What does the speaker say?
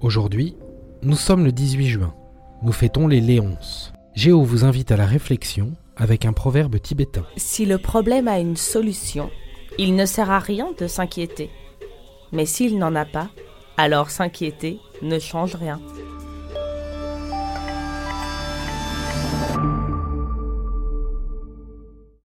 Aujourd'hui, nous sommes le 18 juin. Nous fêtons les Léonces. Géo vous invite à la réflexion avec un proverbe tibétain. Si le problème a une solution, il ne sert à rien de s'inquiéter. Mais s'il n'en a pas, alors s'inquiéter ne change rien.